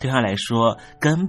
对他来说根本